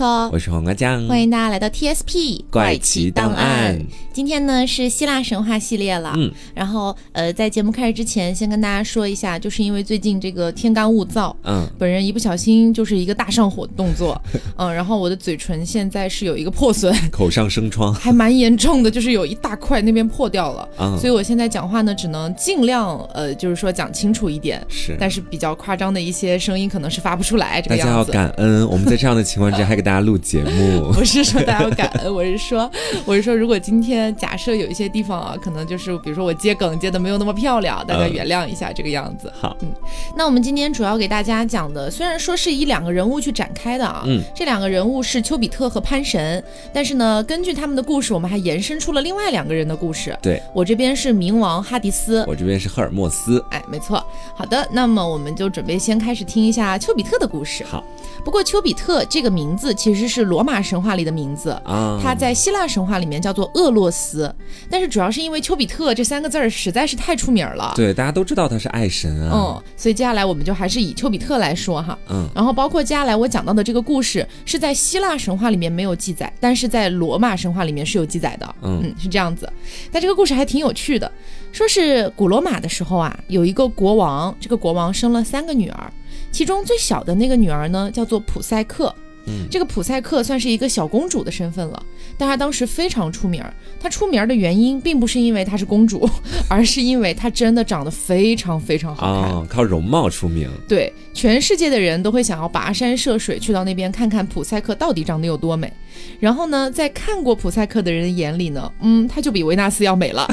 我是 taco，我是黄瓜酱，欢迎大家来到 TSP 怪奇档案。今天呢是希腊神话系列了，嗯，然后呃，在节目开始之前，先跟大家说一下，就是因为最近这个天干物燥，嗯，本人一不小心就是一个大上火的动作，嗯，然后我的嘴唇现在是有一个破损，口上生疮，还蛮严重的，就是有一大块那边破掉了，嗯，所以我现在讲话呢，只能尽量呃，就是说讲清楚一点，是，但是比较夸张的一些声音可能是发不出来，这个样子。大家要感恩，我们在这样的情况之下还给大家录节目，不是说大家要感恩，我是说，我是说，如果今天假设有一些。些地方啊，可能就是比如说我接梗接的没有那么漂亮，大家原谅一下这个样子。好，嗯，那我们今天主要给大家讲的，虽然说是以两个人物去展开的啊，嗯，这两个人物是丘比特和潘神，但是呢，根据他们的故事，我们还延伸出了另外两个人的故事。对我这边是冥王哈迪斯，我这边是赫尔墨斯。哎，没错。好的，那么我们就准备先开始听一下丘比特的故事。好。不过丘比特这个名字其实是罗马神话里的名字啊，他在希腊神话里面叫做厄洛斯，但是主要是因为丘比特这三个字儿实在是太出名了，对，大家都知道他是爱神啊，嗯，所以接下来我们就还是以丘比特来说哈，嗯，然后包括接下来我讲到的这个故事是在希腊神话里面没有记载，但是在罗马神话里面是有记载的，嗯，是这样子，但这个故事还挺有趣的，说是古罗马的时候啊，有一个国王，这个国王生了三个女儿。其中最小的那个女儿呢，叫做普赛克。嗯，这个普赛克算是一个小公主的身份了，但她当时非常出名。她出名的原因并不是因为她是公主，而是因为她真的长得非常非常好看，靠容貌出名。对，全世界的人都会想要跋山涉水去到那边看看普赛克到底长得有多美。然后呢，在看过普赛克的人眼里呢，嗯，她就比维纳斯要美了。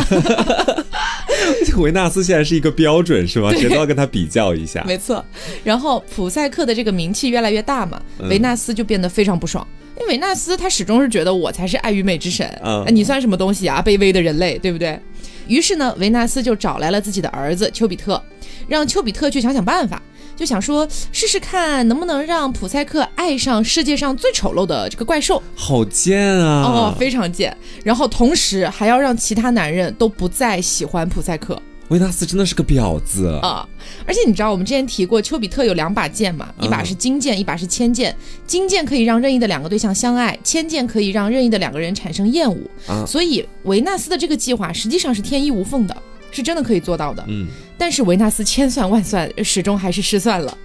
维纳斯现在是一个标准是吗？谁都要跟他比较一下。没错。然后普赛克的这个名气越来越大嘛，维纳斯就变得非常不爽。因为维纳斯他始终是觉得我才是爱与美之神，你算什么东西啊？卑微的人类，对不对？于是呢，维纳斯就找来了自己的儿子丘比特，让丘比特去想想办法。就想说试试看能不能让普赛克爱上世界上最丑陋的这个怪兽，好贱啊！哦，非常贱。然后同时还要让其他男人都不再喜欢普赛克。维纳斯真的是个婊子啊！而且你知道我们之前提过，丘比特有两把剑嘛，一把是金剑，一把是铅剑。金剑可以让任意的两个对象相爱，铅剑可以让任意的两个人产生厌恶。所以维纳斯的这个计划实际上是天衣无缝的。是真的可以做到的，嗯，但是维纳斯千算万算，始终还是失算了。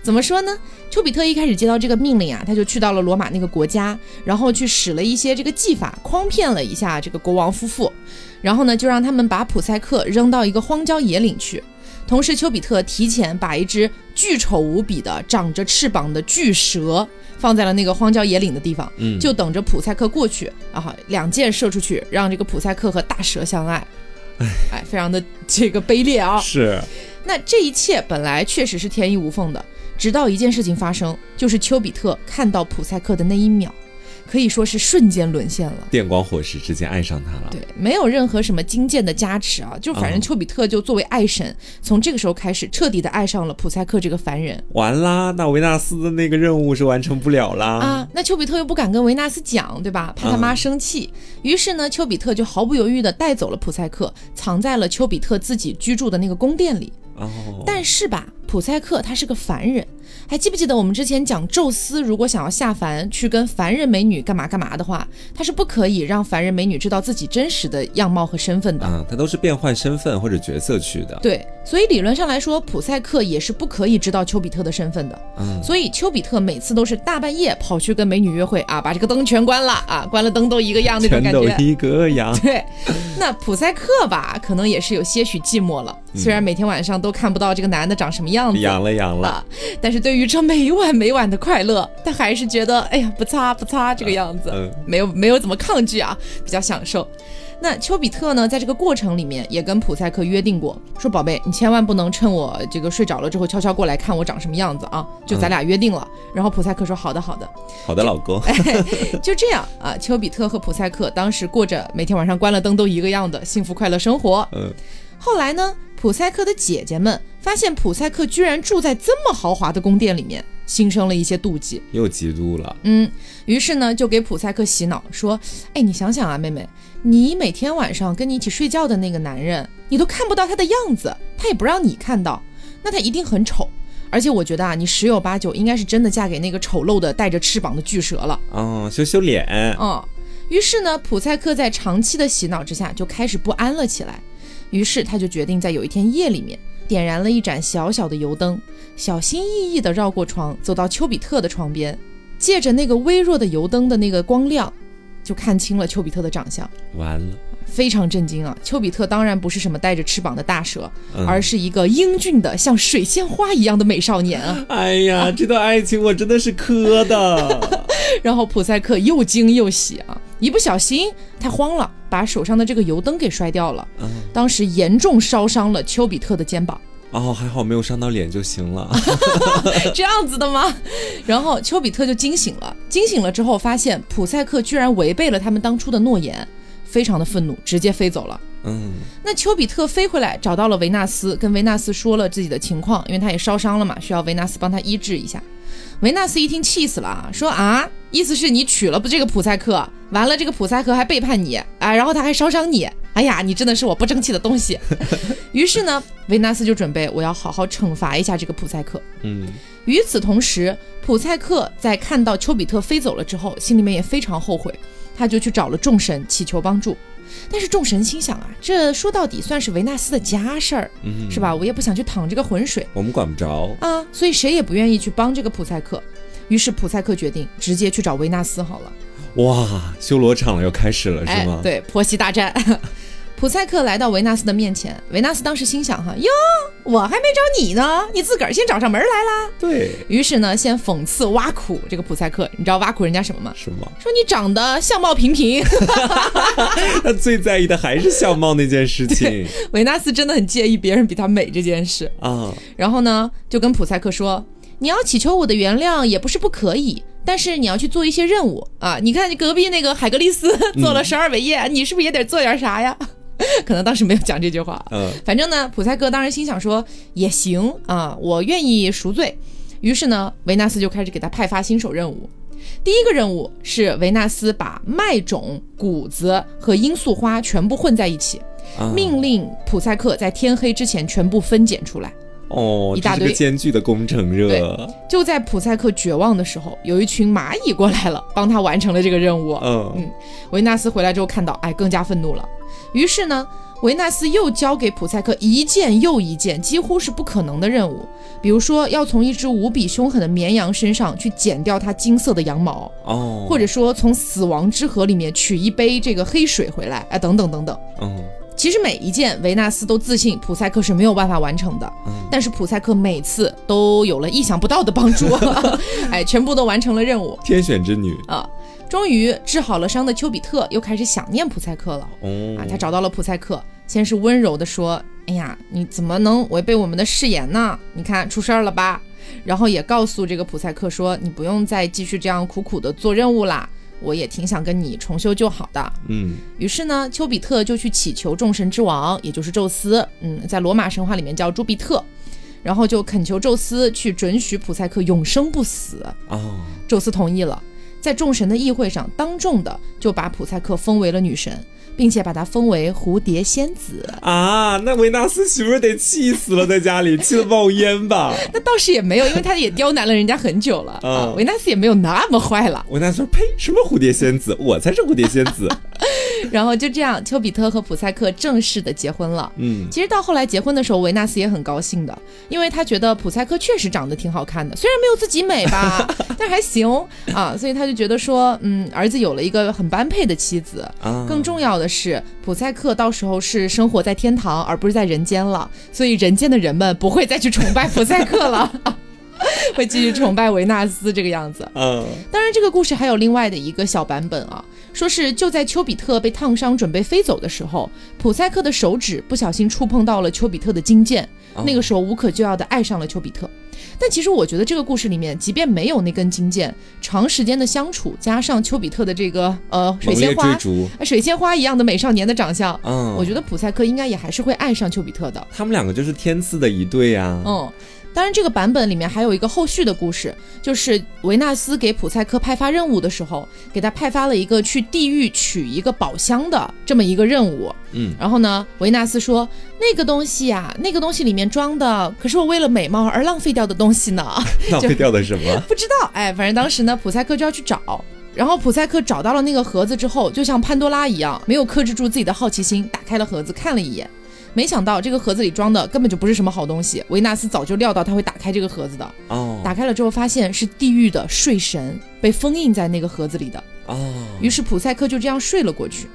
怎么说呢？丘比特一开始接到这个命令啊，他就去到了罗马那个国家，然后去使了一些这个技法，诓骗了一下这个国王夫妇，然后呢，就让他们把普赛克扔到一个荒郊野岭去。同时，丘比特提前把一只巨丑无比的、长着翅膀的巨蛇放在了那个荒郊野岭的地方，嗯，就等着普赛克过去，然后两箭射出去，让这个普赛克和大蛇相爱。哎，非常的这个卑劣啊！是，那这一切本来确实是天衣无缝的，直到一件事情发生，就是丘比特看到普赛克的那一秒。可以说是瞬间沦陷了，电光火石之间爱上他了。对，没有任何什么金剑的加持啊，就反正丘比特就作为爱神，从这个时候开始彻底的爱上了普赛克这个凡人。完啦，那维纳斯的那个任务是完成不了啦。啊！那丘比特又不敢跟维纳斯讲，对吧？怕他妈生气。于是呢，丘比特就毫不犹豫的带走了普赛克，藏在了丘比特自己居住的那个宫殿里。哦。但是吧，普赛克他是个凡人。还记不记得我们之前讲，宙斯如果想要下凡去跟凡人美女干嘛干嘛的话，他是不可以让凡人美女知道自己真实的样貌和身份的。嗯，他都是变换身份或者角色去的。对，所以理论上来说，普赛克也是不可以知道丘比特的身份的。嗯，所以丘比特每次都是大半夜跑去跟美女约会啊，把这个灯全关了啊，关了灯都一个样那种感觉。全都一个样。对，那普赛克吧，可能也是有些许寂寞了。虽然每天晚上都看不到这个男的长什么样子，养了养了，但是对于这每晚每晚的快乐，他还是觉得哎呀不擦不擦这个样子，没有没有怎么抗拒啊，比较享受。那丘比特呢，在这个过程里面也跟普赛克约定过，说宝贝，你千万不能趁我这个睡着了之后悄悄过来看我长什么样子啊，就咱俩约定了。然后普赛克说好的好的好的老公，就这样啊，丘比特和普赛克当时过着每天晚上关了灯都一个样的幸福快乐生活。嗯，后来呢？普赛克的姐姐们发现普赛克居然住在这么豪华的宫殿里面，心生了一些妒忌，又嫉妒了。嗯，于是呢，就给普赛克洗脑说：“哎，你想想啊，妹妹，你每天晚上跟你一起睡觉的那个男人，你都看不到他的样子，他也不让你看到，那他一定很丑。而且我觉得啊，你十有八九应该是真的嫁给那个丑陋的带着翅膀的巨蛇了。哦，修修脸。嗯，于是呢，普赛克在长期的洗脑之下就开始不安了起来。于是他就决定在有一天夜里面点燃了一盏小小的油灯，小心翼翼地绕过床，走到丘比特的床边，借着那个微弱的油灯的那个光亮，就看清了丘比特的长相。完了。非常震惊啊！丘比特当然不是什么带着翅膀的大蛇，而是一个英俊的像水仙花一样的美少年啊！哎呀，这段爱情我真的是磕的。然后普赛克又惊又喜啊，一不小心太慌了，把手上的这个油灯给摔掉了，当时严重烧伤了丘比特的肩膀。哦，还好没有伤到脸就行了。这样子的吗？然后丘比特就惊醒了，惊醒了之后发现普赛克居然违背了他们当初的诺言。非常的愤怒，直接飞走了。嗯，那丘比特飞回来，找到了维纳斯，跟维纳斯说了自己的情况，因为他也烧伤了嘛，需要维纳斯帮他医治一下。维纳斯一听气死了啊，说啊，意思是你娶了不这个普赛克，完了这个普赛克还背叛你啊，然后他还烧伤你，哎呀，你真的是我不争气的东西。于是呢，维纳斯就准备我要好好惩罚一下这个普赛克。嗯，与此同时，普赛克在看到丘比特飞走了之后，心里面也非常后悔。他就去找了众神祈求帮助，但是众神心想啊，这说到底算是维纳斯的家事儿，是吧？我也不想去淌这个浑水，我们管不着啊，所以谁也不愿意去帮这个普赛克。于是普赛克决定直接去找维纳斯好了。哇，修罗场要开始了是吗？对，婆媳大战。普赛克来到维纳斯的面前，维纳斯当时心想：哈哟，我还没找你呢，你自个儿先找上门来啦。对于是呢，先讽刺挖苦这个普赛克，你知道挖苦人家什么吗？什么？说你长得相貌平平。他最在意的还是相貌那件事情。维纳斯真的很介意别人比他美这件事啊。然后呢，就跟普赛克说：“你要祈求我的原谅也不是不可以，但是你要去做一些任务啊。你看你隔壁那个海格力斯 做了十二伟业，你是不是也得做点啥呀？” 可能当时没有讲这句话，嗯，反正呢，普赛克当时心想说也行啊，我愿意赎罪。于是呢，维纳斯就开始给他派发新手任务。第一个任务是维纳斯把麦种、谷子和罂粟花全部混在一起，命令普赛克在天黑之前全部分拣出来。哦，一大堆艰巨的工程热。就在普赛克绝望的时候，有一群蚂蚁过来了，帮他完成了这个任务。嗯嗯，维纳斯回来之后看到，哎，更加愤怒了。于是呢，维纳斯又交给普赛克一件又一件几乎是不可能的任务，比如说要从一只无比凶狠的绵羊身上去剪掉它金色的羊毛，哦，或者说从死亡之河里面取一杯这个黑水回来，哎，等等等等。嗯，其实每一件维纳斯都自信普赛克是没有办法完成的，但是普赛克每次都有了意想不到的帮助，哎，全部都完成了任务。天选之女啊。终于治好了伤的丘比特又开始想念普赛克了。哦，啊，他找到了普赛克，先是温柔的说：“哎呀，你怎么能违背我们的誓言呢？你看出事儿了吧？”然后也告诉这个普赛克说：“你不用再继续这样苦苦的做任务啦，我也挺想跟你重修旧好的。”嗯，于是呢，丘比特就去祈求众神之王，也就是宙斯，嗯，在罗马神话里面叫朱庇特，然后就恳求宙斯去准许普赛克永生不死。哦，宙斯同意了。在众神的议会上，当众的就把普赛克封为了女神，并且把她封为蝴蝶仙子啊！那维纳斯岂不是得气死了，在家里气得冒烟吧？那倒是也没有，因为他也刁难了人家很久了啊。维纳斯也没有那么坏了。维纳斯说：“呸，什么蝴蝶仙子？我才是蝴蝶仙子。”然后就这样，丘比特和普赛克正式的结婚了。嗯，其实到后来结婚的时候，维纳斯也很高兴的，因为他觉得普赛克确实长得挺好看的，虽然没有自己美吧，但还行啊。所以他就觉得说，嗯，儿子有了一个很般配的妻子。更重要的是，普赛克到时候是生活在天堂，而不是在人间了，所以人间的人们不会再去崇拜普赛克了。会继续崇拜维纳斯这个样子。嗯，当然，这个故事还有另外的一个小版本啊，说是就在丘比特被烫伤准备飞走的时候，普赛克的手指不小心触碰到了丘比特的金剑，那个时候无可救药的爱上了丘比特。但其实我觉得这个故事里面，即便没有那根金剑，长时间的相处加上丘比特的这个呃水仙花水仙花一样的美少年的长相，嗯，我觉得普赛克应该也还是会爱上丘比特的。他们两个就是天赐的一对啊。嗯。当然，这个版本里面还有一个后续的故事，就是维纳斯给普赛克派发任务的时候，给他派发了一个去地狱取一个宝箱的这么一个任务。嗯，然后呢，维纳斯说那个东西呀，那个东西里面装的可是我为了美貌而浪费掉的东西呢。浪费掉的什么？不知道。哎，反正当时呢，普赛克就要去找。然后普赛克找到了那个盒子之后，就像潘多拉一样，没有克制住自己的好奇心，打开了盒子看了一眼。没想到这个盒子里装的根本就不是什么好东西。维纳斯早就料到他会打开这个盒子的。哦，打开了之后发现是地狱的睡神被封印在那个盒子里的。哦，于是普赛克就这样睡了过去。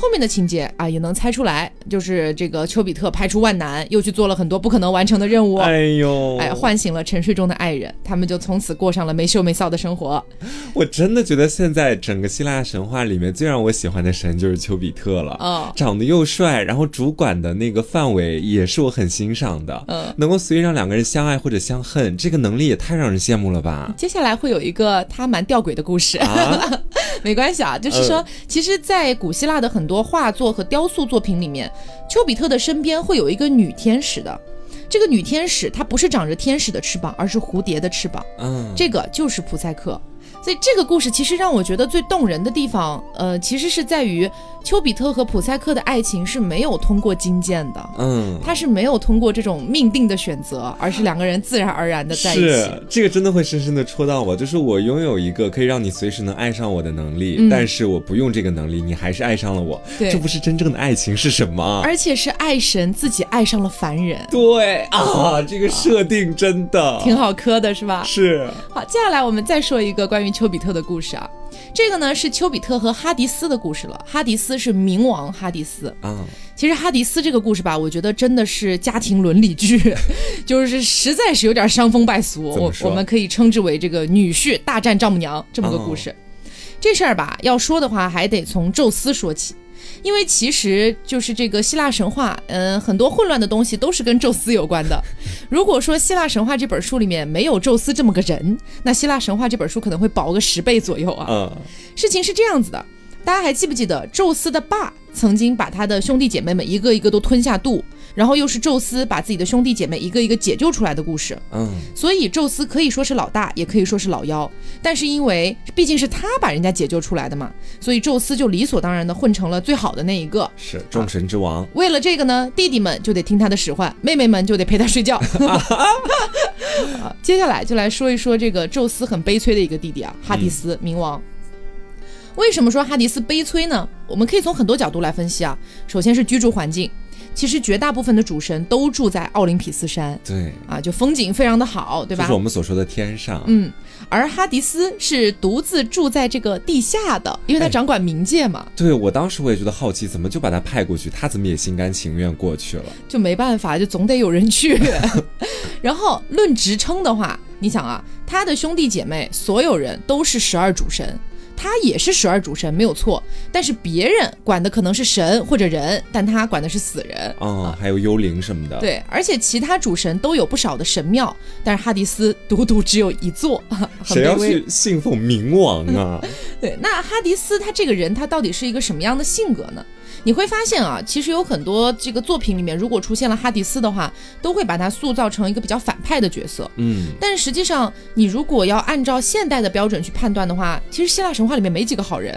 后面的情节啊，也能猜出来，就是这个丘比特排除万难，又去做了很多不可能完成的任务。哎呦，哎，唤醒了沉睡中的爱人，他们就从此过上了没羞没臊的生活。我真的觉得现在整个希腊神话里面最让我喜欢的神就是丘比特了。嗯，长得又帅，然后主管的那个范围也是我很欣赏的。嗯，能够随意让两个人相爱或者相恨，这个能力也太让人羡慕了吧。接下来会有一个他蛮吊诡的故事。啊，没关系啊，就是说，其实，在古希腊的很多画作和雕塑作品里面，丘比特的身边会有一个女天使的。这个女天使她不是长着天使的翅膀，而是蝴蝶的翅膀。嗯，这个就是普赛克。所以这个故事其实让我觉得最动人的地方，呃，其实是在于丘比特和普赛克的爱情是没有通过金剑的，嗯，他是没有通过这种命定的选择，而是两个人自然而然的在一起。是这个真的会深深的戳到我，就是我拥有一个可以让你随时能爱上我的能力，嗯。但是我不用这个能力，你还是爱上了我，对。这不是真正的爱情是什么？而且是爱神自己爱上了凡人，对啊，这个设定真的。挺好磕的是吧？是。好，接下来我们再说一个关于丘比特的故事啊。这个呢是丘比特和哈迪斯的故事了。哈迪斯是冥王哈迪斯。啊，其实哈迪斯这个故事吧，我觉得真的是家庭伦理剧，就是实在是有点伤风败俗。我我们可以称之为这个女婿大战丈母娘这么个故事。这事儿吧，要说的话还得从宙斯说起。因为其实就是这个希腊神话，嗯、很多混乱的东西都是跟宙斯有关的。如果说希腊神话这本书里面没有宙斯这么个人，那希腊神话这本书可能会薄个十倍左右啊。嗯，事情是这样子的，大家还记不记得宙斯的爸曾经把他的兄弟姐妹们一个一个都吞下肚，然后又是宙斯把自己的兄弟姐妹一个一个解救出来的故事。嗯，所以宙斯可以说是老大，也可以说是老幺，但是因为毕竟是他把人家解救出来的嘛，所以宙斯就理所当然的混成了最好的那一个。是众神之王，为了这个呢，弟弟们就得听他的使唤，妹妹们就得陪他睡觉。啊接下来就来说一说这个宙斯很悲催的一个弟弟啊，哈迪斯冥王。为什么说哈迪斯悲催呢？我们可以从很多角度来分析啊。首先是居住环境，其实绝大部分的主神都住在奥林匹斯山对，啊，就风景非常的好，对吧就是？我们所说的天上，嗯，而哈迪斯是独自住在这个地下的，因为他哎掌管冥界嘛，对我当时我也觉得好奇，怎么就把他派过去，他怎么也心甘情愿过去了？就没办法，就总得有人去。然后论职称的话，你想啊，他的兄弟姐妹所有人都是十二主神。他也是十二主神，没有错，但是别人管的可能是神或者人，但他管的是死人。哦，还有幽灵什么的，，对，而且其他主神都有不少的神庙，但是哈迪斯独独只有一座，很谁要。去信奉冥王啊？对，那哈迪斯他这个人，他到底是一个什么样的性格呢？你会发现啊，其实有很多这个作品里面，如果出现了哈迪斯的话，都会把他塑造成一个比较反派的角色。嗯，但实际上，你如果要按照现代的标准去判断的话，其实希腊神话里面没几个好人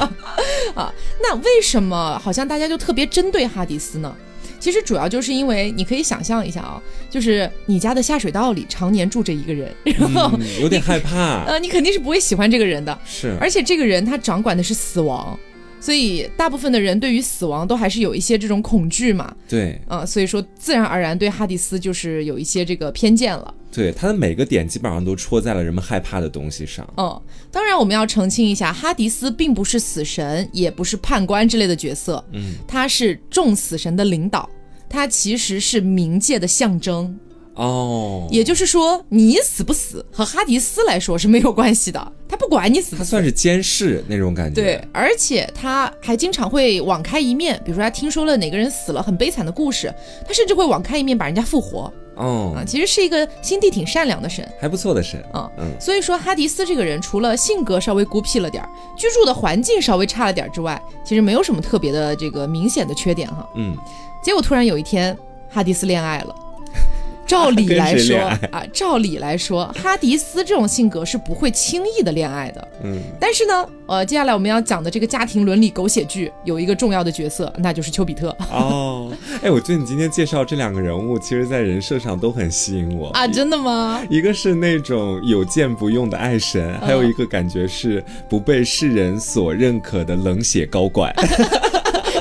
啊。那为什么好像大家就特别针对哈迪斯呢？其实主要就是因为你可以想象一下啊，就是你家的下水道里常年住着一个人，然后、嗯有点害怕，呃，你肯定是不会喜欢这个人的。是，而且这个人他掌管的是死亡，所以大部分的人对于死亡都还是有一些这种恐惧嘛，对啊、所以说自然而然对哈迪斯就是有一些这个偏见了。对，他的每个点基本上都戳在了人们害怕的东西上。嗯，当然我们要澄清一下，哈迪斯并不是死神，也不是判官之类的角色，嗯，他是众死神的领导，他其实是冥界的象征。哦，也就是说，你死不死和哈迪斯来说是没有关系的，他不管你死不死。他算是监视那种感觉。对，而且他还经常会网开一面，比如说他听说了哪个人死了很悲惨的故事，他甚至会网开一面把人家复活哦啊，，其实是一个心地挺善良的神还不错的神。啊。嗯，所以说，哈迪斯这个人除了性格稍微孤僻了点儿，居住的环境稍微差了点儿之外，其实没有什么特别的这个明显的缺点哈。嗯，结果突然有一天，哈迪斯恋爱了。照理来说啊，照理来说，哈迪斯这种性格是不会轻易的恋爱的。嗯，但是呢，呃，接下来我们要讲的这个家庭伦理狗血剧有一个重要的角色，那就是丘比特。哦，哎，我觉得你今天介绍这两个人物，其实在人设上都很吸引我啊！真的吗？一个是那种有剑不用的爱神，还有一个感觉是不被世人所认可的冷血高管。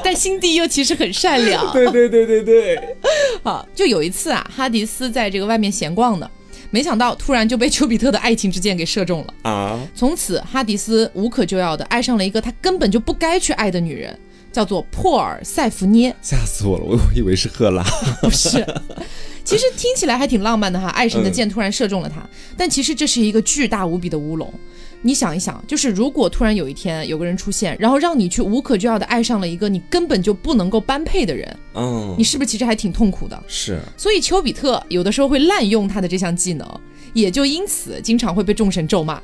但心地又其实很善良。对对对对对。好，就有一次啊，哈迪斯在这个外面闲逛呢，没想到突然就被丘比特的爱情之箭给射中了啊！从此，哈迪斯无可救药的爱上了一个他根本就不该去爱的女人，叫做珀尔塞福涅。吓死我了，我以为是赫拉。不是，其实听起来还挺浪漫的哈，爱神的箭突然射中了他，但其实这是一个巨大无比的乌龙。你想一想，就是如果突然有一天有个人出现，然后让你去无可救药的爱上了一个你根本就不能够般配的人，嗯，你是不是其实还挺痛苦的？是。所以丘比特有的时候会滥用他的这项技能，也就因此经常会被众神咒骂。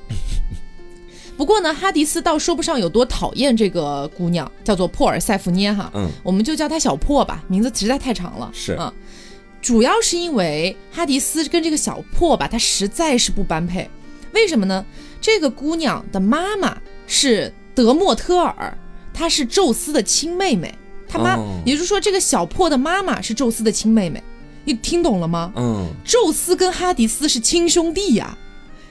不过呢，哈迪斯倒说不上有多讨厌这个姑娘，叫做珀尔塞福涅哈，嗯，我们就叫她小珀吧，名字实在太长了。是啊，主要是因为哈迪斯跟这个小珀吧，他实在是不般配。为什么呢？这个姑娘的妈妈是德莫特尔，她是宙斯的亲妹妹。他妈，也就是说，这个小破的妈妈是宙斯的亲妹妹。你听懂了吗？嗯，宙斯跟哈迪斯是亲兄弟呀。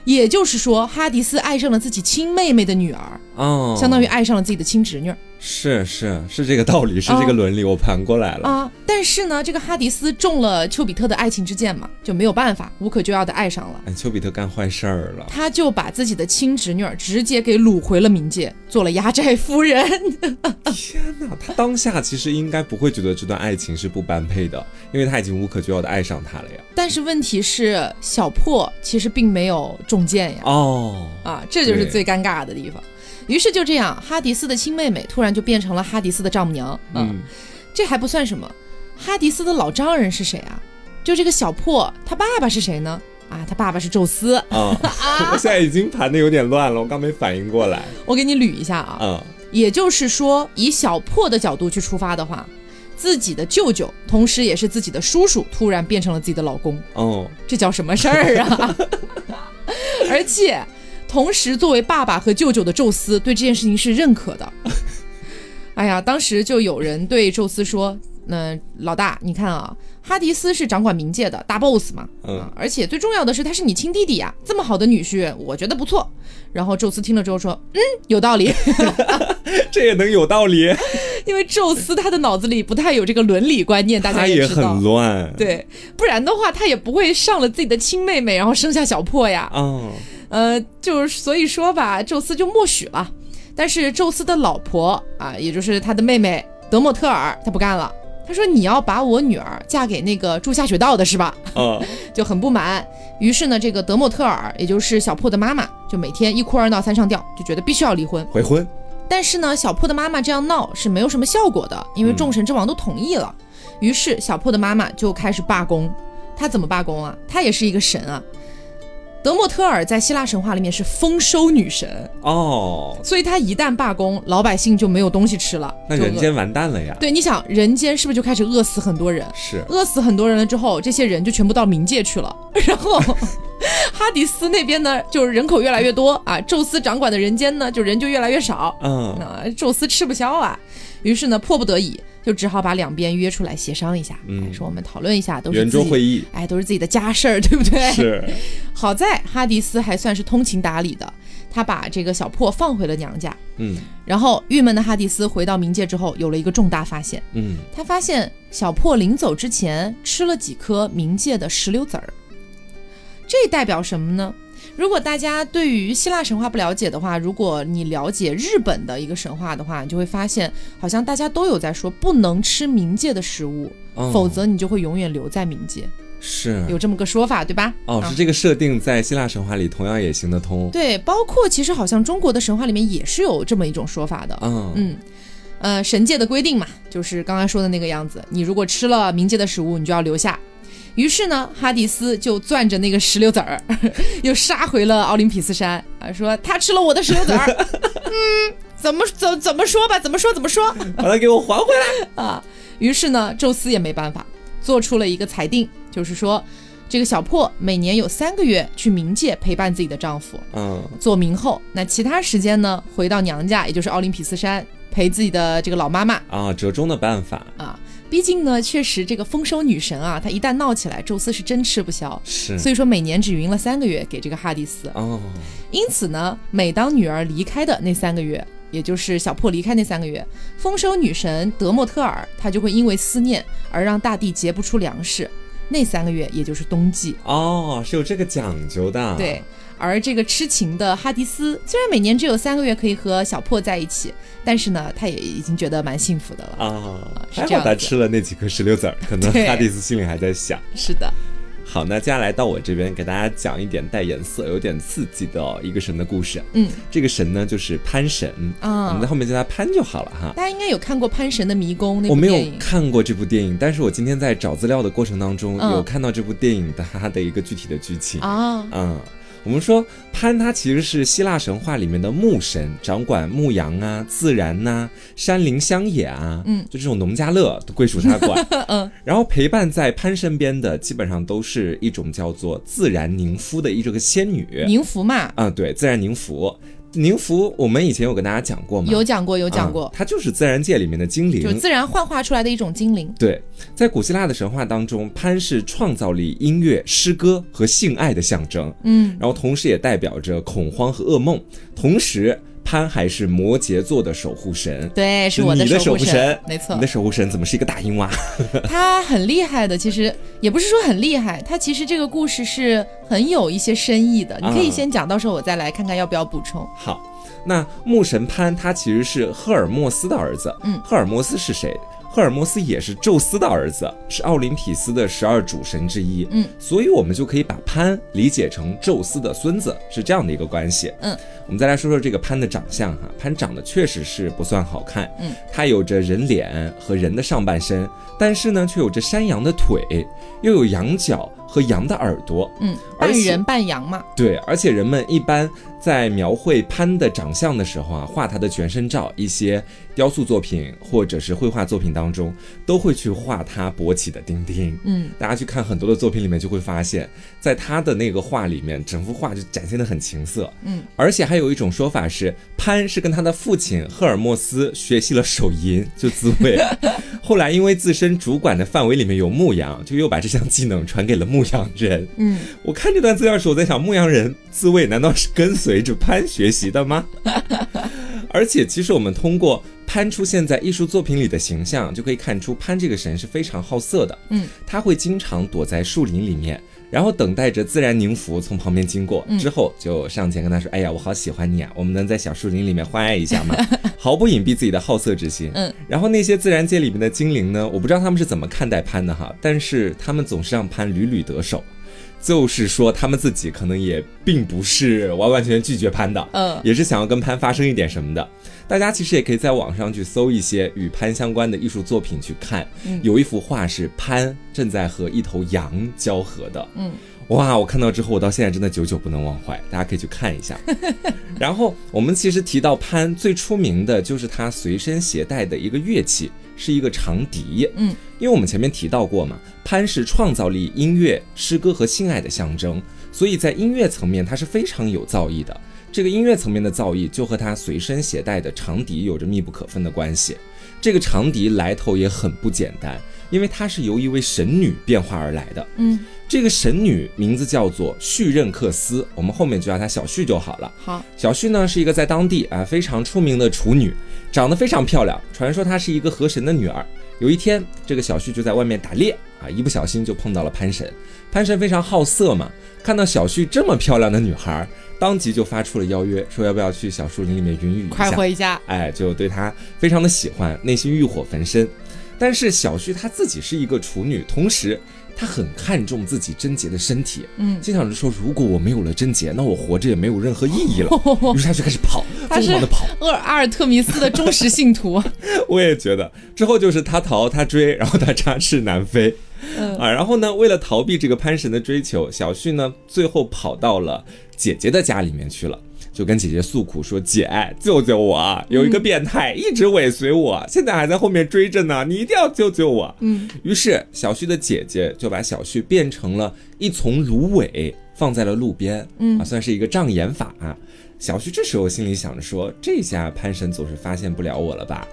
也就是说，哈迪斯爱上了自己亲妹妹的女儿，哦，相当于爱上了自己的亲侄女。是是是这个道理，是这个伦理，我盘过来了啊。但是呢，这个哈迪斯中了丘比特的爱情之箭嘛，就没有办法，无可救药的爱上了。哎，丘比特干坏事儿了，他就把自己的亲侄女儿直接给掳回了冥界，做了压寨夫人。天哪，他当下其实应该不会觉得这段爱情是不般配的，因为他已经无可救药的爱上他了呀。但是问题是，小破其实并没有中箭呀。哦，啊，这就是最尴尬的地方。于是就这样，哈迪斯的亲妹妹突然就变成了哈迪斯的丈母娘。嗯，这还不算什么，哈迪斯的老丈人是谁啊？就这个小破，他爸爸是谁呢？啊，他爸爸是宙斯。啊，我现在已经盘的有点乱了，我刚没反应过来。我给你捋一下啊。嗯，也就是说，以小破的角度去出发的话，自己的舅舅，同时也是自己的叔叔，突然变成了自己的老公。哦，这叫什么事儿啊？而且。同时，作为爸爸和舅舅的宙斯对这件事情是认可的。哎呀，当时就有人对宙斯说：“那老大，你看啊，哈迪斯是掌管冥界的大 boss 嘛，嗯，而且最重要的是他是你亲弟弟呀，这么好的女婿，我觉得不错。”然后宙斯听了之后说：“嗯，有道理，这也能有道理？因为宙斯他的脑子里不太有这个伦理观念，大家也很乱，对，不然的话他也不会上了自己的亲妹妹，然后生下小破呀，嗯。”呃，就是所以说吧，宙斯就默许了，但是宙斯的老婆啊，也就是他的妹妹德莫特尔，他不干了。他说：“你要把我女儿嫁给那个住下水道的是吧？”嗯，就很不满。于是呢，这个德莫特尔，也就是小破的妈妈，就每天一哭二闹三上吊，就觉得必须要离婚回婚。但是呢，小破的妈妈这样闹是没有什么效果的，因为众神之王都同意了。于是小破的妈妈就开始罢工。她怎么罢工啊？她也是一个神啊。德莫特尔在希腊神话里面是丰收女神哦，所以她一旦罢工，老百姓就没有东西吃了，那人间完蛋了呀。对，你想人间是不是就开始饿死很多人？是，饿死很多人了之后，这些人就全部到冥界去了。然后 哈迪斯那边呢，就是人口越来越多啊，宙斯掌管的人间呢，就人就越来越少。嗯，那宙斯吃不消啊，于是呢，迫不得已。就只好把两边约出来协商一下，嗯，说我们讨论一下，都是圆桌会议，哎，都是自己的家事儿，对不对？是。好在哈迪斯还算是通情达理的，他把这个小破放回了娘家，嗯。然后郁闷的哈迪斯回到冥界之后，有了一个重大发现，嗯，他发现小破临走之前吃了几颗冥界的石榴籽儿，这代表什么呢？如果大家对于希腊神话不了解的话，如果你了解日本的一个神话的话，你就会发现，好像大家都有在说不能吃冥界的食物，否则你就会永远留在冥界。是有这么个说法，对吧？哦，是这个设定在希腊神话里同样也行得通。对，包括其实好像中国的神话里面也是有这么一种说法的。嗯嗯，呃，神界的规定嘛，就是刚刚说的那个样子，你如果吃了冥界的食物，你就要留下。于是呢，哈迪斯就攥着那个石榴籽儿，又杀回了奥林匹斯山啊，说他吃了我的石榴籽儿。嗯，怎么怎怎么说吧，怎么说怎么说，把它给我还回来 啊！于是呢，宙斯也没办法，做出了一个裁定，就是说，这个小破每年有三个月去冥界陪伴自己的丈夫，嗯，做冥后。那其他时间呢，回到娘家，也就是奥林匹斯山，陪自己的这个老妈妈啊，折中的办法啊。毕竟呢，确实这个丰收女神啊，她一旦闹起来，宙斯是真吃不消。是，所以说每年只匀了三个月给这个哈迪斯。哦，因此呢，每当女儿离开的那三个月，也就是小破离开那三个月，丰收女神德莫特尔她就会因为思念而让大地结不出粮食。那三个月也就是冬季哦，是有这个讲究的。对，而这个痴情的哈迪斯虽然每年只有三个月可以和小破在一起，但是呢，他也已经觉得蛮幸福的了啊。还好他吃了那几颗石榴籽儿，可能哈迪斯心里还在想。是的。好，那接下来到我这边给大家讲一点带颜色、有点刺激的一个神的故事。嗯，这个神呢就是潘神啊，我们在后面叫他潘就好了哈。大家应该有看过《潘神的迷宫》那部电影，我没有看过这部电影，但是我今天在找资料的过程当中有看到这部电影的它的一个具体的剧情啊，嗯。我们说潘他其实是希腊神话里面的牧神，掌管牧羊啊、自然呐、山林乡野啊，嗯，就这种农家乐都归属他管。嗯，然后陪伴在潘身边的基本上都是一种叫做自然宁芙的一这个仙女。宁芙嘛？嗯，对，自然宁芙。宁芙，我们以前有跟大家讲过吗？有讲过，有讲过。它就是自然界里面的精灵，就自然幻化出来的一种精灵。对，在古希腊的神话当中，潘是创造力、音乐、诗歌和性爱的象征。嗯，然后同时也代表着恐慌和噩梦。同时。潘还是摩羯座的守护神，对，是我的守护神，没错。你的守护神怎么是一个大鹰蛙？他很厉害的，其实也不是说很厉害，他其实这个故事是很有一些深意的。你可以先讲，到时候我再来看看要不要补充。好，那牧神潘他其实是赫尔墨斯的儿子。嗯，赫尔墨斯是谁？赫尔墨斯也是宙斯的儿子，是奥林匹斯的十二主神之一。嗯，所以我们就可以把潘理解成宙斯的孙子，是这样的一个关系。嗯，我们再来说说这个潘的长相哈，潘长得确实是不算好看。嗯，他有着人脸和人的上半身，但是呢，却有着山羊的腿，又有羊角和羊的耳朵。嗯，半人半羊嘛。对，而且人们一般。在描绘潘的长相的时候啊，画他的全身照，一些雕塑作品或者是绘画作品当中，都会去画他勃起的丁丁。嗯，大家去看很多的作品里面，就会发现，在他的那个画里面，整幅画就展现的很情色。嗯，而且还有一种说法是，潘是跟他的父亲赫尔墨斯学习了手淫，就自慰。后来因为自身主管的范围里面有牧羊，就又把这项技能传给了牧羊人。嗯，我看这段资料时，我在想，牧羊人自慰难道是跟随？随着潘学习的吗？而且，其实我们通过潘出现在艺术作品里的形象，就可以看出潘这个神是非常好色的。嗯，他会经常躲在树林里面，然后等待着自然宁芙从旁边经过，之后就上前跟他说：“哎呀，我好喜欢你啊，我们能在小树林里面欢爱一下吗？” 毫不隐蔽自己的好色之心。嗯，然后那些自然界里面的精灵呢？我不知道他们是怎么看待潘的哈，但是他们总是让潘屡屡得手。就是说，他们自己可能也并不是完完全全拒绝潘的，嗯，也是想要跟潘发生一点什么的。大家其实也可以在网上去搜一些与潘相关的艺术作品去看，有一幅画是潘正在和一头羊交合的，嗯。哇！我看到之后，我到现在真的久久不能忘怀。大家可以去看一下。然后我们其实提到潘最出名的就是他随身携带的一个乐器，是一个长笛。嗯，因为我们前面提到过嘛，潘是创造力、音乐、诗歌和性爱的象征，所以在音乐层面他是非常有造诣的。这个音乐层面的造诣就和他随身携带的长笛有着密不可分的关系。这个长笛来头也很不简单，因为它是由一位神女变化而来的。嗯。这个神女名字叫做旭任克斯，我们后面就叫她小旭就好了。好，小旭呢是一个在当地啊非常出名的处女，长得非常漂亮，传说她是一个河神的女儿。有一天，这个小旭就在外面打猎啊，一不小心就碰到了潘神。潘神非常好色嘛，看到小旭这么漂亮的女孩，当即就发出了邀约，说要不要去小树林里面云雨一下，快活一下。哎，就对他非常的喜欢，内心欲火焚身。但是小旭她自己是一个处女，同时。他很看重自己贞洁的身体，嗯，经常就说，如果我没有了贞洁，那我活着也没有任何意义了。于是他就开始跑，疯狂的跑。厄尔阿尔特弥斯的忠实信徒，我也觉得。之后就是他逃，他追，然后他插翅难飞，啊，然后呢，为了逃避这个潘神的追求，小旭呢，最后跑到了姐姐的家里面去了。就跟姐姐诉苦说：“姐，救救我！有一个变态一直尾随我，现在还在后面追着呢，你一定要救救我。”嗯，于是小旭的姐姐就把小旭变成了一丛芦苇，放在了路边，嗯，啊，算是一个障眼法。小旭这时候心里想着说：“这下潘神总是发现不了我了吧？”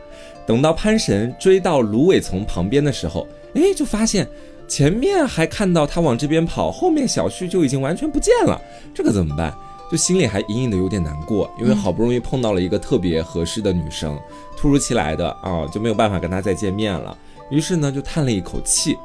等到潘神追到芦苇丛旁边的时候，哎，就发现前面还看到他往这边跑，后面小旭就已经完全不见了。这可怎么办？就心里还隐隐的有点难过，因为好不容易碰到了一个特别合适的女生，突如其来的啊，就没有办法跟他再见面了。于是呢，就叹了一口气，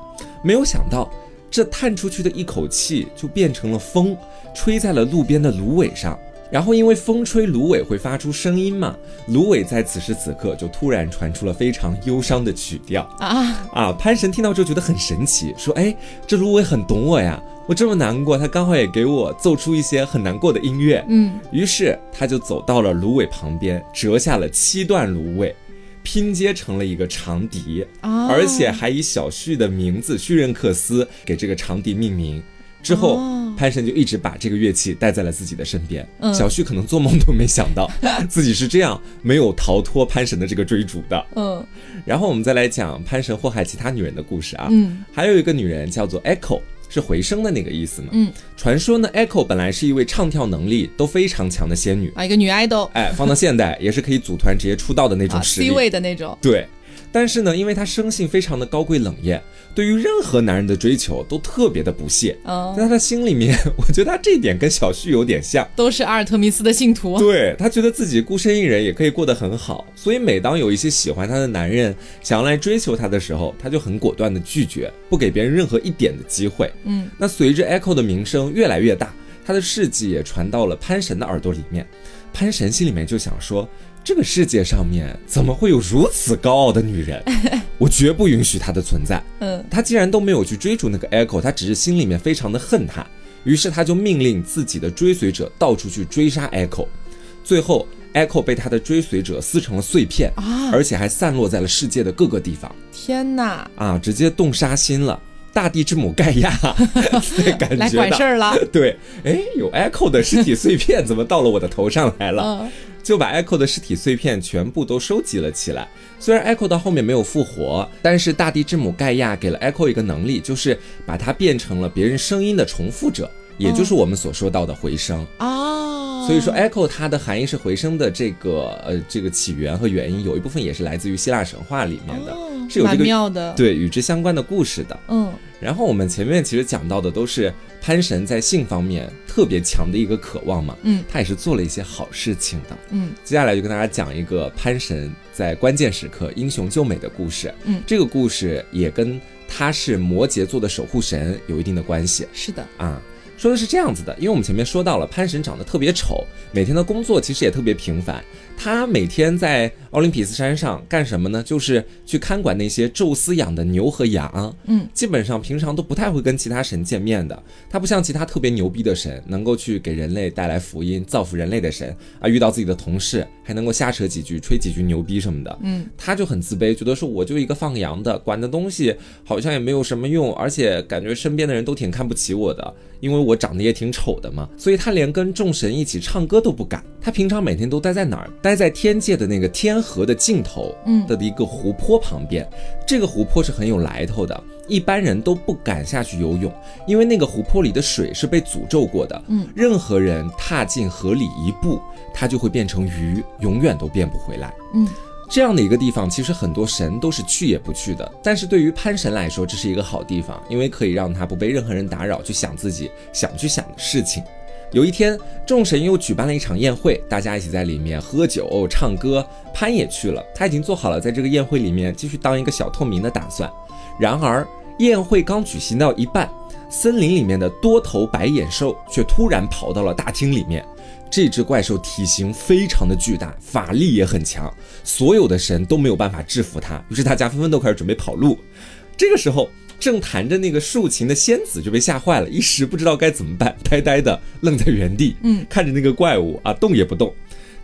没有想到这叹出去的一口气就变成了风，吹在了路边的芦苇上。然后因为风吹芦苇会发出声音嘛，芦苇在此时此刻就突然传出了非常忧伤的曲调啊啊！潘神听到之后觉得很神奇，说：“哎，这芦苇很懂我呀，我这么难过，它刚好也给我奏出一些很难过的音乐。”嗯，于是他就走到了芦苇旁边，折下了七段芦苇，拼接成了一个长笛，而且还以小旭的名字旭任克斯给这个长笛命名。之后，潘神就一直把这个乐器带在了自己的身边。小旭可能做梦都没想到，自己是这样没有逃脱潘神的这个追逐的。嗯，然后我们再来讲潘神祸害其他女人的故事啊。嗯，还有一个女人叫做 Echo，是回声的那个意思嘛。嗯，传说呢，Echo 本来是一位唱跳能力都非常强的仙女啊，一个女 idol。哎，放到现代也是可以组团直接出道的那种实力，C 位的那种。对。但是呢，因为她生性非常的高贵冷艳，对于任何男人的追求都特别的不屑。在他的心里面，我觉得他这一点跟小旭有点像，都是阿尔特弥斯的信徒。对他觉得自己孤身一人也可以过得很好，所以每当有一些喜欢他的男人想要来追求他的时候，他就很果断的拒绝，不给别人任何一点的机会。嗯，那随着 Echo 的名声越来越大，他的事迹也传到了潘神的耳朵里面，潘神心里面就想说。这个世界上面怎么会有如此高傲的女人？我绝不允许她的存在。嗯，她既然都没有去追逐那个 Echo，她只是心里面非常的恨她，于是他就命令自己的追随者到处去追杀 Echo，最后 Echo 被他的追随者撕成了碎片啊，而且还散落在了世界的各个地方。天哪！啊，直接动杀心了。大地之母盖亚，感觉来管事儿了。对，哎，有 Echo 的尸体碎片 怎么到了我的头上来了？就把 Echo 的尸体碎片全部都收集了起来。虽然 Echo 到后面没有复活，但是大地之母盖亚给了 Echo 一个能力，就是把它变成了别人声音的重复者，也就是我们所说到的回声哦。所以说，Echo 它的含义是回声的这个呃这个起源和原因，有一部分也是来自于希腊神话里面的。是有这个对与之相关的故事的，嗯，然后我们前面其实讲到的都是潘神在性方面特别强的一个渴望嘛，嗯，他也是做了一些好事情的，嗯，接下来就跟大家讲一个潘神在关键时刻英雄救美的故事，嗯，这个故事也跟他是摩羯座的守护神有一定的关系，是的，啊。说的是这样子的，因为我们前面说到了潘神长得特别丑，每天的工作其实也特别平凡。他每天在奥林匹斯山上干什么呢？就是去看管那些宙斯养的牛和羊。嗯，基本上平常都不太会跟其他神见面的。他不像其他特别牛逼的神，能够去给人类带来福音、造福人类的神啊，遇到自己的同事还能够瞎扯几句、吹几句牛逼什么的。嗯，他就很自卑，觉得说我就一个放羊的，管的东西好像也没有什么用，而且感觉身边的人都挺看不起我的。因为我长得也挺丑的嘛，所以他连跟众神一起唱歌都不敢。他平常每天都待在哪儿？待在天界的那个天河的尽头，嗯的一个湖泊旁边。这个湖泊是很有来头的，一般人都不敢下去游泳，因为那个湖泊里的水是被诅咒过的。嗯，任何人踏进河里一步，他就会变成鱼，永远都变不回来。嗯。这样的一个地方，其实很多神都是去也不去的。但是对于潘神来说，这是一个好地方，因为可以让他不被任何人打扰，去想自己想去想的事情。有一天，众神又举办了一场宴会，大家一起在里面喝酒唱歌。潘也去了，他已经做好了在这个宴会里面继续当一个小透明的打算。然而，宴会刚举行到一半，森林里面的多头白眼兽却突然跑到了大厅里面。这只怪兽体型非常的巨大，法力也很强，所有的神都没有办法制服它。于是大家纷纷都开始准备跑路。这个时候，正弹着那个竖琴的仙子就被吓坏了，一时不知道该怎么办，呆呆的愣在原地，嗯，看着那个怪物啊，动也不动。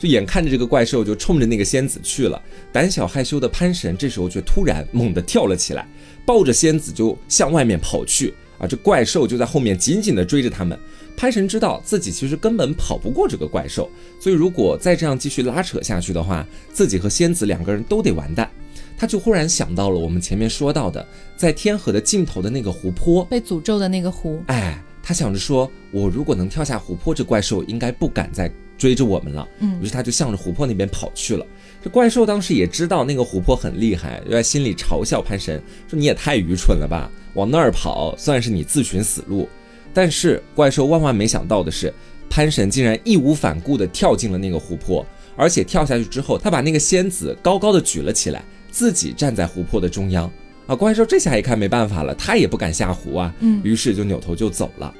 就眼看着这个怪兽就冲着那个仙子去了，胆小害羞的潘神这时候却突然猛地跳了起来，抱着仙子就向外面跑去。啊，这怪兽就在后面紧紧地追着他们。潘神知道自己其实根本跑不过这个怪兽，所以如果再这样继续拉扯下去的话，自己和仙子两个人都得完蛋。他就忽然想到了我们前面说到的，在天河的尽头的那个湖泊，被诅咒的那个湖。哎，他想着说，我如果能跳下湖泊，这怪兽应该不敢再追着我们了。嗯，于是他就向着湖泊那边跑去了。这怪兽当时也知道那个湖泊很厉害，就在心里嘲笑潘神说：“你也太愚蠢了吧，往那儿跑算是你自寻死路。”但是怪兽万万没想到的是，潘神竟然义无反顾地跳进了那个湖泊，而且跳下去之后，他把那个仙子高高的举了起来，自己站在湖泊的中央。啊，怪兽这下一看没办法了，他也不敢下湖啊，嗯，于是就扭头就走了。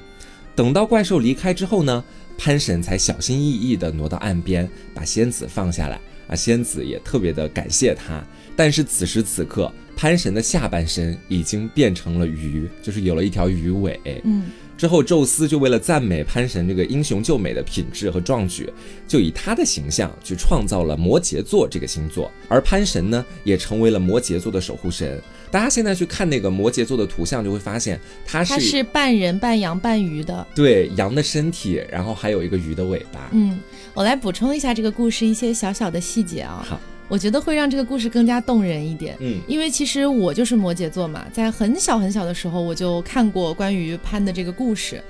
等到怪兽离开之后呢，潘神才小心翼翼地挪到岸边，把仙子放下来。啊，仙子也特别的感谢他。但是此时此刻，潘神的下半身已经变成了鱼，就是有了一条鱼尾。嗯。之后，宙斯就为了赞美潘神这个英雄救美的品质和壮举，就以他的形象去创造了摩羯座这个星座，而潘神呢，也成为了摩羯座的守护神。大家现在去看那个摩羯座的图像，就会发现他是他是半人半羊半鱼的，对，羊的身体，然后还有一个鱼的尾巴。嗯，我来补充一下这个故事一些小小的细节啊。好。我觉得会让这个故事更加动人一点，嗯，因为其实我就是摩羯座嘛，在很小很小的时候我就看过关于潘的这个故事。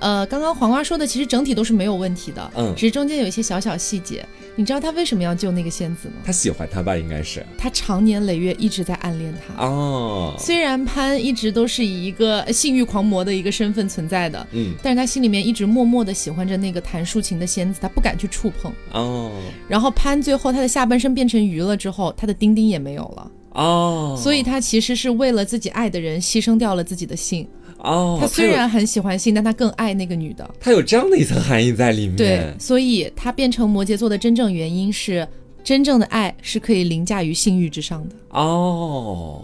呃，刚刚黄瓜说的其实整体都是没有问题的，嗯，只是中间有一些小小细节。你知道他为什么要救那个仙子吗？他喜欢她吧，应该是。他长年累月一直在暗恋她哦。虽然潘一直都是以一个性欲狂魔的一个身份存在的，嗯，但是他心里面一直默默的喜欢着那个弹竖琴的仙子，他不敢去触碰哦。然后潘最后他的下半身变成鱼了之后，他的丁丁也没有了哦。所以他其实是为了自己爱的人牺牲掉了自己的性。哦，他虽然很喜欢性，但他更爱那个女的。他有这样的一层含义在里面。对，所以他变成摩羯座的真正原因是，真正的爱是可以凌驾于性欲之上的。哦。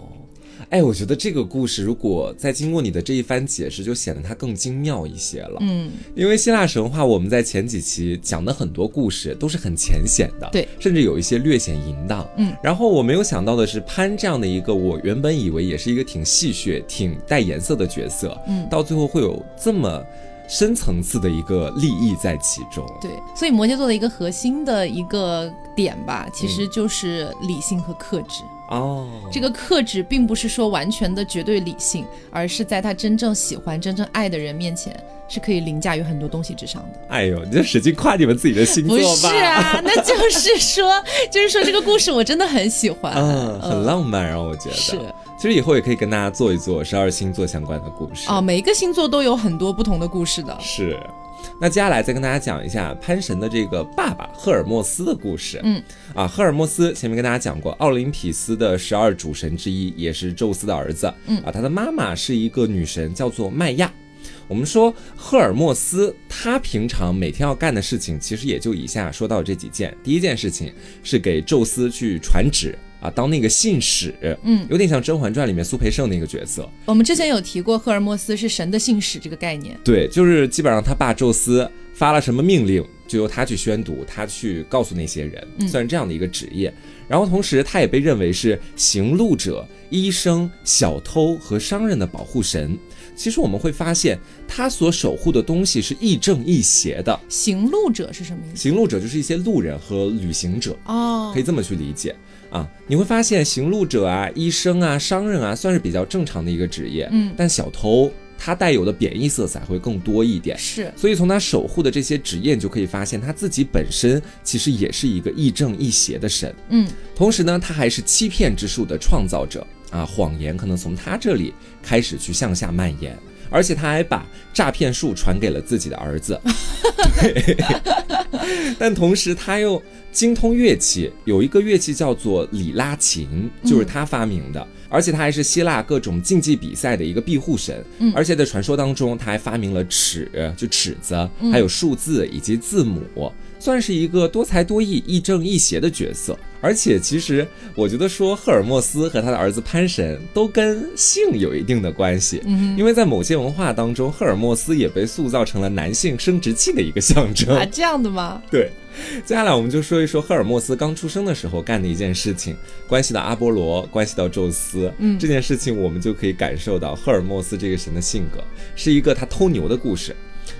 哎，我觉得这个故事如果再经过你的这一番解释，就显得它更精妙一些了。嗯，因为希腊神话我们在前几期讲的很多故事都是很浅显的，对，甚至有一些略显淫荡。嗯，然后我没有想到的是潘这样的一个，我原本以为也是一个挺戏谑、挺带颜色的角色，嗯，到最后会有这么。深层次的一个利益在其中，对，所以摩羯座的一个核心的一个点吧，其实就是理性和克制哦。这个克制并不是说完全的绝对理性，而是在他真正喜欢、真正爱的人面前，是可以凌驾于很多东西之上的。哎呦，你就使劲夸你们自己的星座吧。不是啊，那就是说，就是说这个故事我真的很喜欢，嗯，很浪漫，让我觉得是。其实以后也可以跟大家做一做十二星座相关的故事哦，每一个星座都有很多不同的故事的。是，那接下来再跟大家讲一下潘神的这个爸爸赫尔墨斯的故事。嗯，啊，赫尔墨斯前面跟大家讲过，奥林匹斯的十二主神之一，也是宙斯的儿子。嗯，啊，他的妈妈是一个女神，叫做麦亚。我们说赫尔墨斯，他平常每天要干的事情，其实也就以下说到这几件。第一件事情是给宙斯去传旨。啊，当那个信使，嗯，有点像《甄嬛传》里面苏培盛那个角色。我们之前有提过，赫尔墨斯是神的信使这个概念。对，就是基本上他爸宙斯发了什么命令，就由他去宣读，他去告诉那些人，算是这样的一个职业。然后同时，他也被认为是行路者、医生、小偷和商人的保护神。其实我们会发现，他所守护的东西是亦正亦邪的。行路者是什么意思？行路者就是一些路人和旅行者哦，可以这么去理解。啊，你会发现行路者啊、医生啊、商人啊，算是比较正常的一个职业。嗯，但小偷他带有的贬义色彩会更多一点。是，所以从他守护的这些职业，你就可以发现他自己本身其实也是一个亦正亦邪的神。嗯，同时呢，他还是欺骗之术的创造者啊，谎言可能从他这里开始去向下蔓延。而且他还把诈骗术传给了自己的儿子，但同时他又精通乐器，有一个乐器叫做里拉琴，就是他发明的。而且他还是希腊各种竞技比赛的一个庇护神。而且在传说当中，他还发明了尺，就尺子，还有数字以及字母。算是一个多才多艺、亦正亦邪的角色。而且，其实我觉得说赫尔墨斯和他的儿子潘神都跟性有一定的关系，嗯，因为在某些文化当中，赫尔墨斯也被塑造成了男性生殖器的一个象征啊，这样的吗？对。接下来我们就说一说赫尔墨斯刚出生的时候干的一件事情，关系到阿波罗，关系到宙斯，嗯，这件事情我们就可以感受到赫尔墨斯这个神的性格，是一个他偷牛的故事。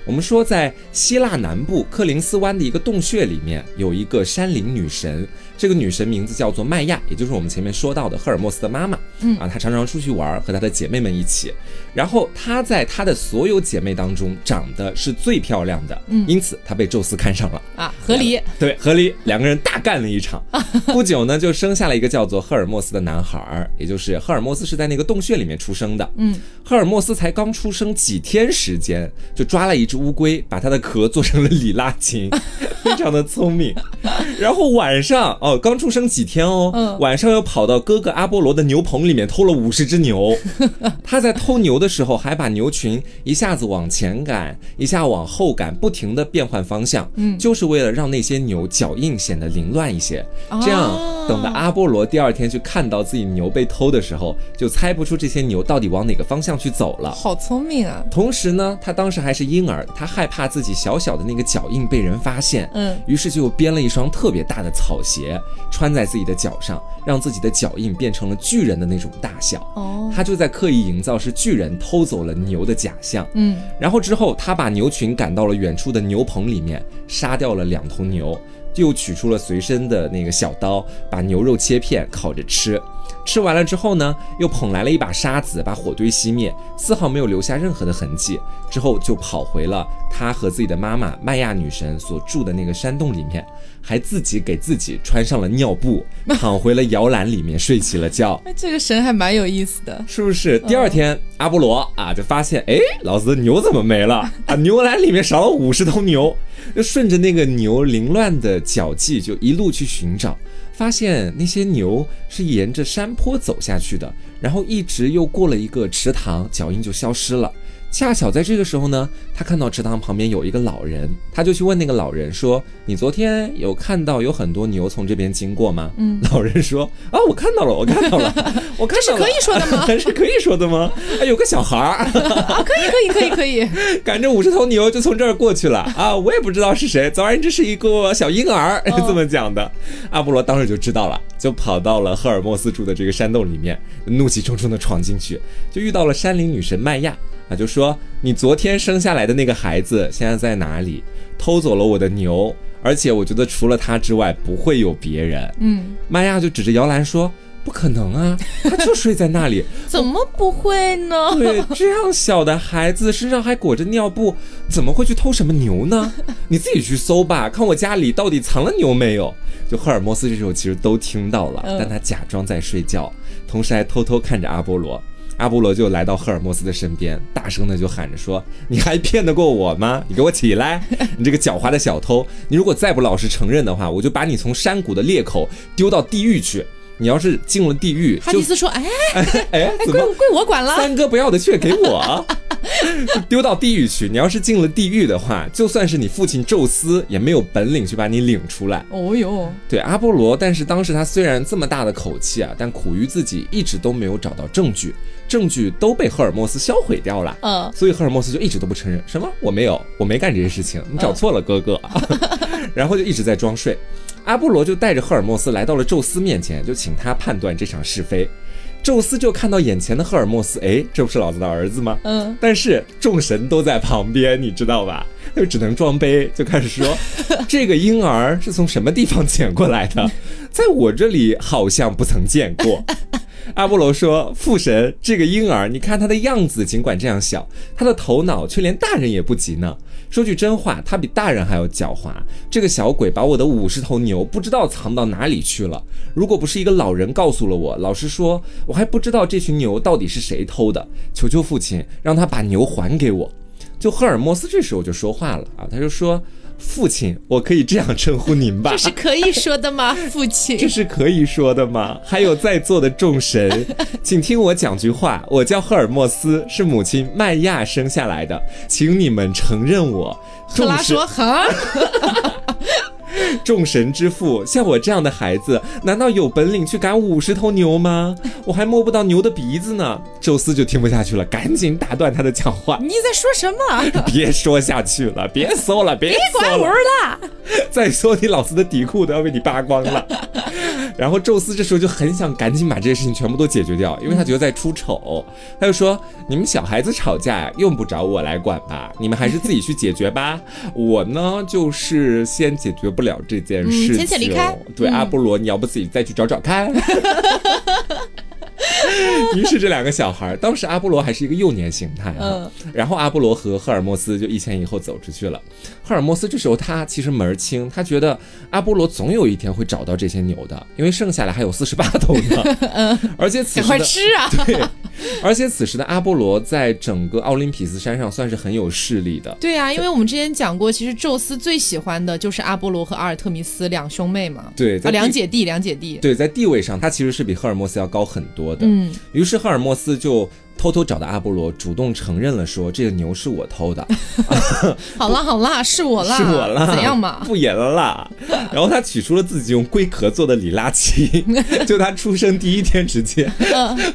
我们说，在希腊南部克林斯湾的一个洞穴里面，有一个山林女神。这个女神名字叫做麦亚，也就是我们前面说到的赫尔墨斯的妈妈。嗯啊，她常常出去玩，和她的姐妹们一起。然后她在她的所有姐妹当中长得是最漂亮的，嗯，因此她被宙斯看上了啊，合理。对，合理。两个人大干了一场，不久呢，就生下了一个叫做赫尔墨斯的男孩儿，也就是赫尔墨斯是在那个洞穴里面出生的。嗯，赫尔墨斯才刚出生几天时间，就抓了一只乌龟，把它的壳做成了里拉琴，非常的聪明。然后晚上哦。刚出生几天哦，晚上又跑到哥哥阿波罗的牛棚里面偷了五十只牛。他在偷牛的时候，还把牛群一下子往前赶，一下往后赶，不停的变换方向，嗯，就是为了让那些牛脚印显得凌乱一些。这样，等到阿波罗第二天去看到自己牛被偷的时候，就猜不出这些牛到底往哪个方向去走了。好聪明啊！同时呢，他当时还是婴儿，他害怕自己小小的那个脚印被人发现，嗯，于是就编了一双特别大的草鞋。穿在自己的脚上，让自己的脚印变成了巨人的那种大小。哦，他就在刻意营造是巨人偷走了牛的假象。嗯，然后之后他把牛群赶到了远处的牛棚里面，杀掉了两头牛，又取出了随身的那个小刀，把牛肉切片烤着吃。吃完了之后呢，又捧来了一把沙子，把火堆熄灭，丝毫没有留下任何的痕迹。之后就跑回了他和自己的妈妈麦亚女神所住的那个山洞里面，还自己给自己穿上了尿布，躺回了摇篮里面睡起了觉。哎，这个神还蛮有意思的，是不是？第二天，阿波罗啊就发现，哎，老子的牛怎么没了？啊，牛栏里面少了五十头牛，就顺着那个牛凌乱的脚迹，就一路去寻找。发现那些牛是沿着山坡走下去的，然后一直又过了一个池塘，脚印就消失了。恰巧在这个时候呢，他看到池塘旁边有一个老人，他就去问那个老人说：“你昨天有看到有很多牛从这边经过吗？”嗯，老人说：“啊，我看到了，我看到了，我看到了。”是可以说的吗？是可以说的吗？啊，有个小孩儿啊，可以，可以，可以，可以，赶着五十头牛就从这儿过去了啊！我也不知道是谁，总而言之是一个小婴儿，这么讲的。阿波罗当时就知道了，就跑到了赫尔墨斯住的这个山洞里面，怒气冲冲的闯进去，就遇到了山林女神麦亚。他就说：“你昨天生下来的那个孩子现在在哪里？偷走了我的牛，而且我觉得除了他之外不会有别人。”嗯，玛亚就指着摇篮说：“不可能啊，他就睡在那里，怎么不会呢？对，这样小的孩子身上还裹着尿布，怎么会去偷什么牛呢？你自己去搜吧，看我家里到底藏了牛没有。”就赫尔墨斯这时候其实都听到了，但他假装在睡觉，同时还偷偷看着阿波罗。阿波罗就来到赫尔墨斯的身边，大声的就喊着说：“你还骗得过我吗？你给我起来！你这个狡猾的小偷！你如果再不老实承认的话，我就把你从山谷的裂口丢到地狱去。你要是进了地狱，哈迪斯说：哎哎，归归我管了，三哥不要的却给我。”丢到地狱去！你要是进了地狱的话，就算是你父亲宙斯也没有本领去把你领出来。哦哟，对阿波罗，但是当时他虽然这么大的口气啊，但苦于自己一直都没有找到证据，证据都被赫尔墨斯销毁掉了。嗯，所以赫尔墨斯就一直都不承认什么我没有，我没干这些事情，你找错了哥哥。然后就一直在装睡。阿波罗就带着赫尔墨斯来到了宙斯面前，就请他判断这场是非。宙斯就看到眼前的赫尔墨斯，哎，这不是老子的儿子吗？嗯，但是众神都在旁边，你知道吧？他就只能装杯，就开始说，这个婴儿是从什么地方捡过来的，在我这里好像不曾见过。阿波罗说：“父神，这个婴儿，你看他的样子，尽管这样小，他的头脑却连大人也不及呢。说句真话，他比大人还要狡猾。这个小鬼把我的五十头牛不知道藏到哪里去了。如果不是一个老人告诉了我，老实说，我还不知道这群牛到底是谁偷的。求求父亲，让他把牛还给我。”就赫尔墨斯这时候就说话了啊，他就说。父亲，我可以这样称呼您吧？这是可以说的吗？父亲，这是可以说的吗？还有在座的众神，请听我讲句话。我叫赫尔墨斯，是母亲麦亚生下来的，请你们承认我。赫拉说：“哈。” 众神之父，像我这样的孩子，难道有本领去赶五十头牛吗？我还摸不到牛的鼻子呢。宙斯就听不下去了，赶紧打断他的讲话。你在说什么？别说下去了，别搜了，别管我了。再说你老子的底裤都要被你扒光了。然后宙斯这时候就很想赶紧把这些事情全部都解决掉，因为他觉得在出丑。他就说：“你们小孩子吵架呀，用不着我来管吧？你们还是自己去解决吧。我呢，就是先解决不了这件事，浅浅离开。对，阿波罗，你要不自己再去找找看。”于是这两个小孩，当时阿波罗还是一个幼年形态嗯，然后阿波罗和赫尔墨斯就一前一后走出去了。赫尔墨斯这时候他其实门儿清，他觉得阿波罗总有一天会找到这些牛的，因为剩下来还有四十八头呢。嗯，而且此时快吃啊！对，而且此时的阿波罗在整个奥林匹斯山上算是很有势力的。对啊，因为我们之前讲过，其实宙斯最喜欢的就是阿波罗和阿尔特弥斯两兄妹嘛。对，两姐弟，两姐弟。对，在地位上他其实是比赫尔墨斯要高很多的。嗯，于是赫尔墨斯就。偷偷找到阿波罗，主动承认了，说这个牛是我偷的。好啦好啦，是我啦，是我啦，怎样嘛？不演了啦。然后他取出了自己用龟壳做的里拉琴，就他出生第一天直接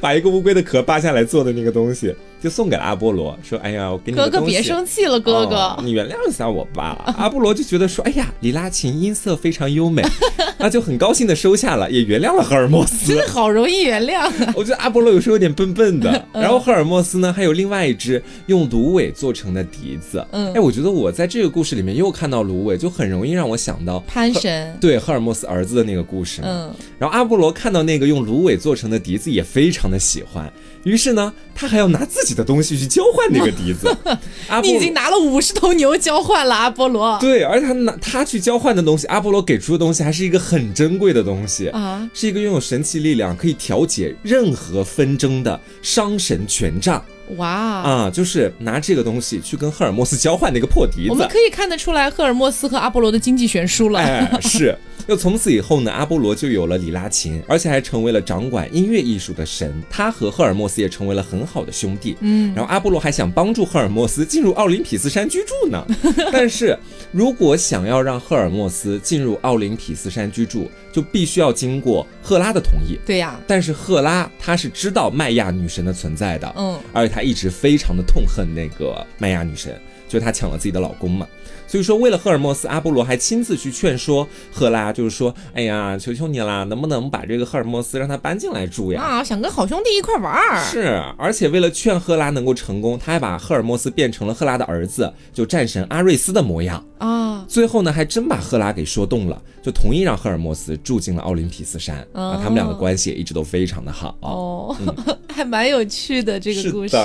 把一个乌龟的壳扒下来做的那个东西。就送给了阿波罗，说：“哎呀，我给你哥哥别生气了，哥哥，你原谅一下我吧。”阿波罗就觉得说：“哎呀，里拉琴音色非常优美，那就很高兴的收下了，也原谅了赫尔墨斯。真的好容易原谅。我觉得阿波罗有时候有点笨笨的。然后赫尔墨斯呢，还有另外一只用芦苇做成的笛子。嗯，哎，我觉得我在这个故事里面又看到芦苇，就很容易让我想到潘神对赫尔墨斯儿子的那个故事。嗯，然后阿波罗看到那个用芦苇做成的笛子，也非常的喜欢。于是呢，他还要拿自己的东西去交换那个笛子。你已经拿了五十头牛交换了，阿波罗。对，而且他拿他去交换的东西，阿波罗给出的东西还是一个很珍贵的东西啊，是一个拥有神奇力量、可以调解任何纷争的商神权杖。哇啊！就是拿这个东西去跟赫尔墨斯交换那个破笛子，我们可以看得出来赫尔墨斯和阿波罗的经济悬殊了。哎，是。又从此以后呢，阿波罗就有了里拉琴，而且还成为了掌管音乐艺术的神。他和赫尔墨斯也成为了很好的兄弟。嗯，然后阿波罗还想帮助赫尔墨斯进入奥林匹斯山居住呢。但是如果想要让赫尔墨斯进入奥林匹斯山居住，就必须要经过赫拉的同意。对呀。但是赫拉她是知道麦亚女神的存在的。嗯，而且她一直非常的痛恨那个麦亚女神，就是她抢了自己的老公嘛。所以说，为了赫尔墨斯，阿波罗还亲自去劝说赫拉，就是说，哎呀，求求你啦，能不能把这个赫尔墨斯让他搬进来住呀？啊，想跟好兄弟一块玩儿。是，而且为了劝赫拉能够成功，他还把赫尔墨斯变成了赫拉的儿子，就战神阿瑞斯的模样啊。最后呢，还真把赫拉给说动了，就同意让赫尔墨斯住进了奥林匹斯山啊。他们俩的关系也一直都非常的好哦，还蛮有趣的这个故事。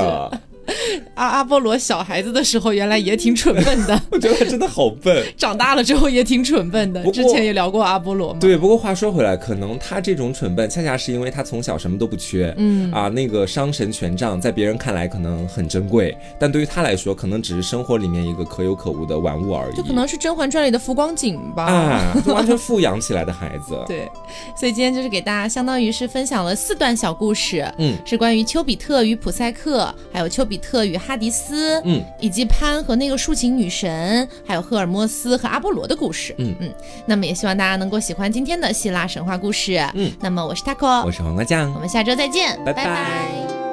阿阿波罗小孩子的时候，原来也挺蠢笨的。我觉得他真的好笨。长大了之后也挺蠢笨的。之前也聊过阿波罗嘛。对，不过话说回来，可能他这种蠢笨，恰恰是因为他从小什么都不缺。嗯啊，那个商神权杖在别人看来可能很珍贵，但对于他来说，可能只是生活里面一个可有可无的玩物而已。就可能是《甄嬛传》里的浮光景吧。啊，就完全富养起来的孩子。对，所以今天就是给大家相当于是分享了四段小故事。嗯，是关于丘比特与普赛克，还有丘比特与哈迪斯，嗯，以及潘和那个竖琴女神，还有赫尔墨斯和阿波罗的故事，嗯。嗯。那么也希望大家能够喜欢今天的希腊神话故事，嗯。那么我是 taco，我是黄瓜酱，我们下周再见，拜拜。